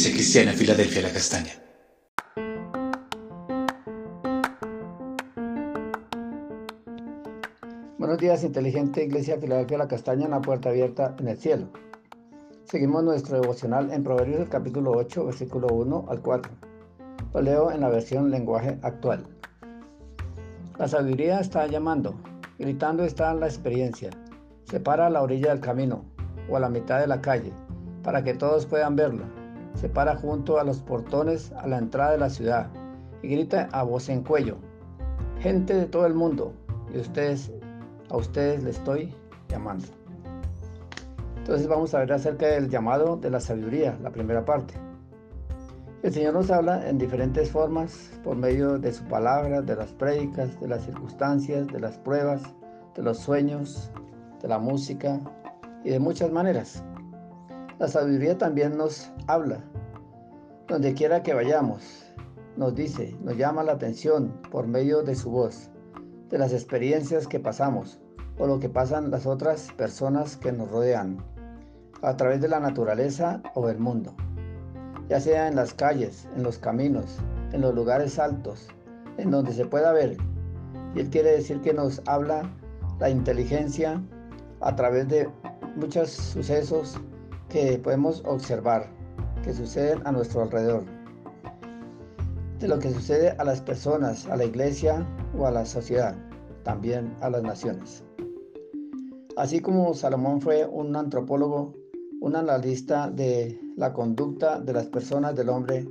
Iglesia Cristiana Filadelfia La Castaña. Buenos días, inteligente Iglesia Filadelfia La Castaña en la puerta abierta en el cielo. Seguimos nuestro devocional en Proverbios capítulo 8, versículo 1 al 4. Lo leo en la versión lenguaje actual. La sabiduría está llamando, gritando está la experiencia. Se para a la orilla del camino o a la mitad de la calle para que todos puedan verlo. Se para junto a los portones a la entrada de la ciudad y grita a voz en cuello. Gente de todo el mundo, y ustedes, a ustedes les estoy llamando. Entonces vamos a ver acerca del llamado de la sabiduría, la primera parte. El Señor nos habla en diferentes formas por medio de su palabra, de las prédicas, de las circunstancias, de las pruebas, de los sueños, de la música y de muchas maneras. La sabiduría también nos habla. Donde quiera que vayamos, nos dice, nos llama la atención por medio de su voz, de las experiencias que pasamos o lo que pasan las otras personas que nos rodean a través de la naturaleza o el mundo, ya sea en las calles, en los caminos, en los lugares altos, en donde se pueda ver. Y Él quiere decir que nos habla la inteligencia a través de muchos sucesos que podemos observar, que suceden a nuestro alrededor, de lo que sucede a las personas, a la iglesia o a la sociedad, también a las naciones. Así como Salomón fue un antropólogo un analista de la conducta de las personas, del hombre,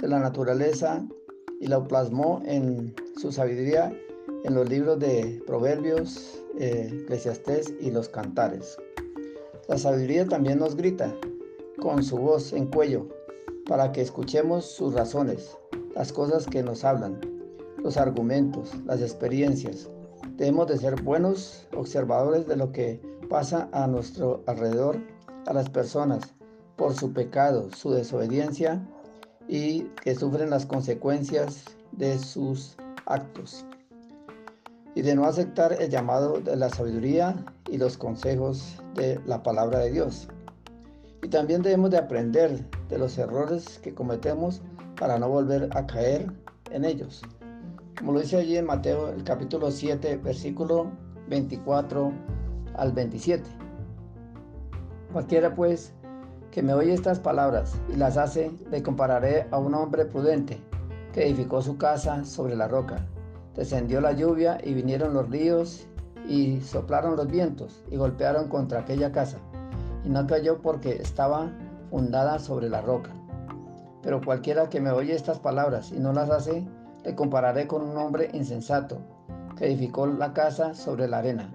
de la naturaleza, y lo plasmó en su sabiduría en los libros de Proverbios, eh, y los Cantares. La sabiduría también nos grita con su voz en cuello para que escuchemos sus razones, las cosas que nos hablan, los argumentos, las experiencias. Debemos de ser buenos observadores de lo que pasa a nuestro alrededor a las personas por su pecado, su desobediencia y que sufren las consecuencias de sus actos. Y de no aceptar el llamado de la sabiduría y los consejos de la palabra de Dios. Y también debemos de aprender de los errores que cometemos para no volver a caer en ellos. Como lo dice allí en Mateo el capítulo 7, versículo 24 al 27. Cualquiera pues que me oye estas palabras y las hace, le compararé a un hombre prudente que edificó su casa sobre la roca. Descendió la lluvia y vinieron los ríos y soplaron los vientos y golpearon contra aquella casa. Y no cayó porque estaba fundada sobre la roca. Pero cualquiera que me oye estas palabras y no las hace, le compararé con un hombre insensato que edificó la casa sobre la arena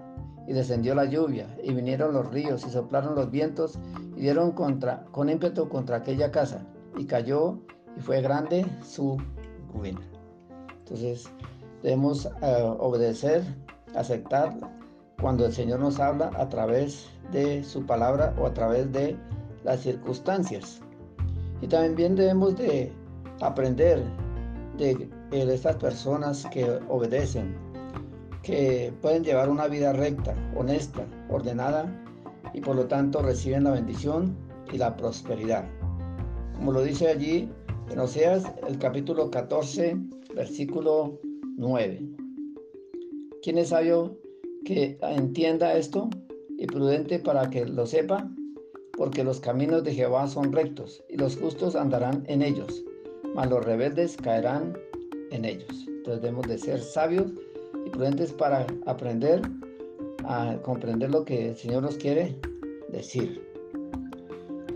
y descendió la lluvia, y vinieron los ríos, y soplaron los vientos, y dieron contra, con ímpetu contra aquella casa, y cayó, y fue grande su ruina. Entonces, debemos eh, obedecer, aceptar cuando el Señor nos habla a través de su palabra o a través de las circunstancias. Y también debemos de aprender de, de estas personas que obedecen, que pueden llevar una vida recta, honesta, ordenada y por lo tanto reciben la bendición y la prosperidad. Como lo dice allí en Oseas el capítulo 14, versículo 9. ¿Quién es sabio que entienda esto y prudente para que lo sepa? Porque los caminos de Jehová son rectos y los justos andarán en ellos, mas los rebeldes caerán en ellos. Entonces debemos de ser sabios y prudentes para aprender a comprender lo que el Señor nos quiere decir.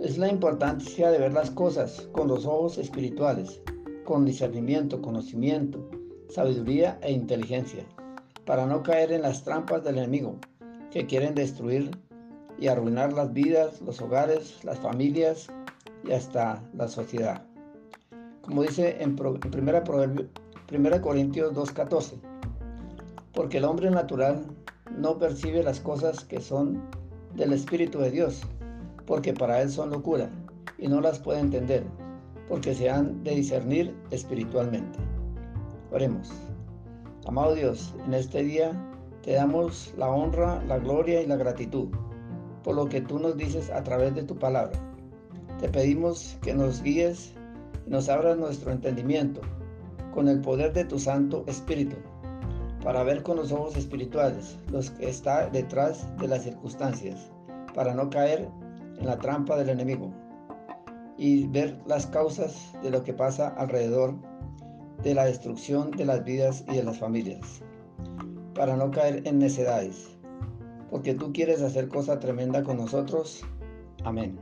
Es la importancia de ver las cosas con los ojos espirituales, con discernimiento, conocimiento, sabiduría e inteligencia, para no caer en las trampas del enemigo que quieren destruir y arruinar las vidas, los hogares, las familias y hasta la sociedad. Como dice en 1 Corintios 2.14, porque el hombre natural no percibe las cosas que son del Espíritu de Dios, porque para él son locura, y no las puede entender, porque se han de discernir espiritualmente. Oremos. Amado Dios, en este día te damos la honra, la gloria y la gratitud por lo que tú nos dices a través de tu palabra. Te pedimos que nos guíes y nos abras nuestro entendimiento con el poder de tu Santo Espíritu para ver con los ojos espirituales los que está detrás de las circunstancias, para no caer en la trampa del enemigo y ver las causas de lo que pasa alrededor de la destrucción de las vidas y de las familias, para no caer en necedades, porque tú quieres hacer cosa tremenda con nosotros. Amén.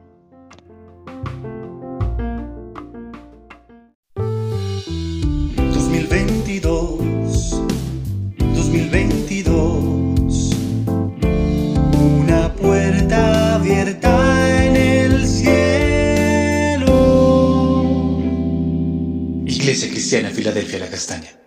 Iglesia Cristiana Filadelfia La Castaña.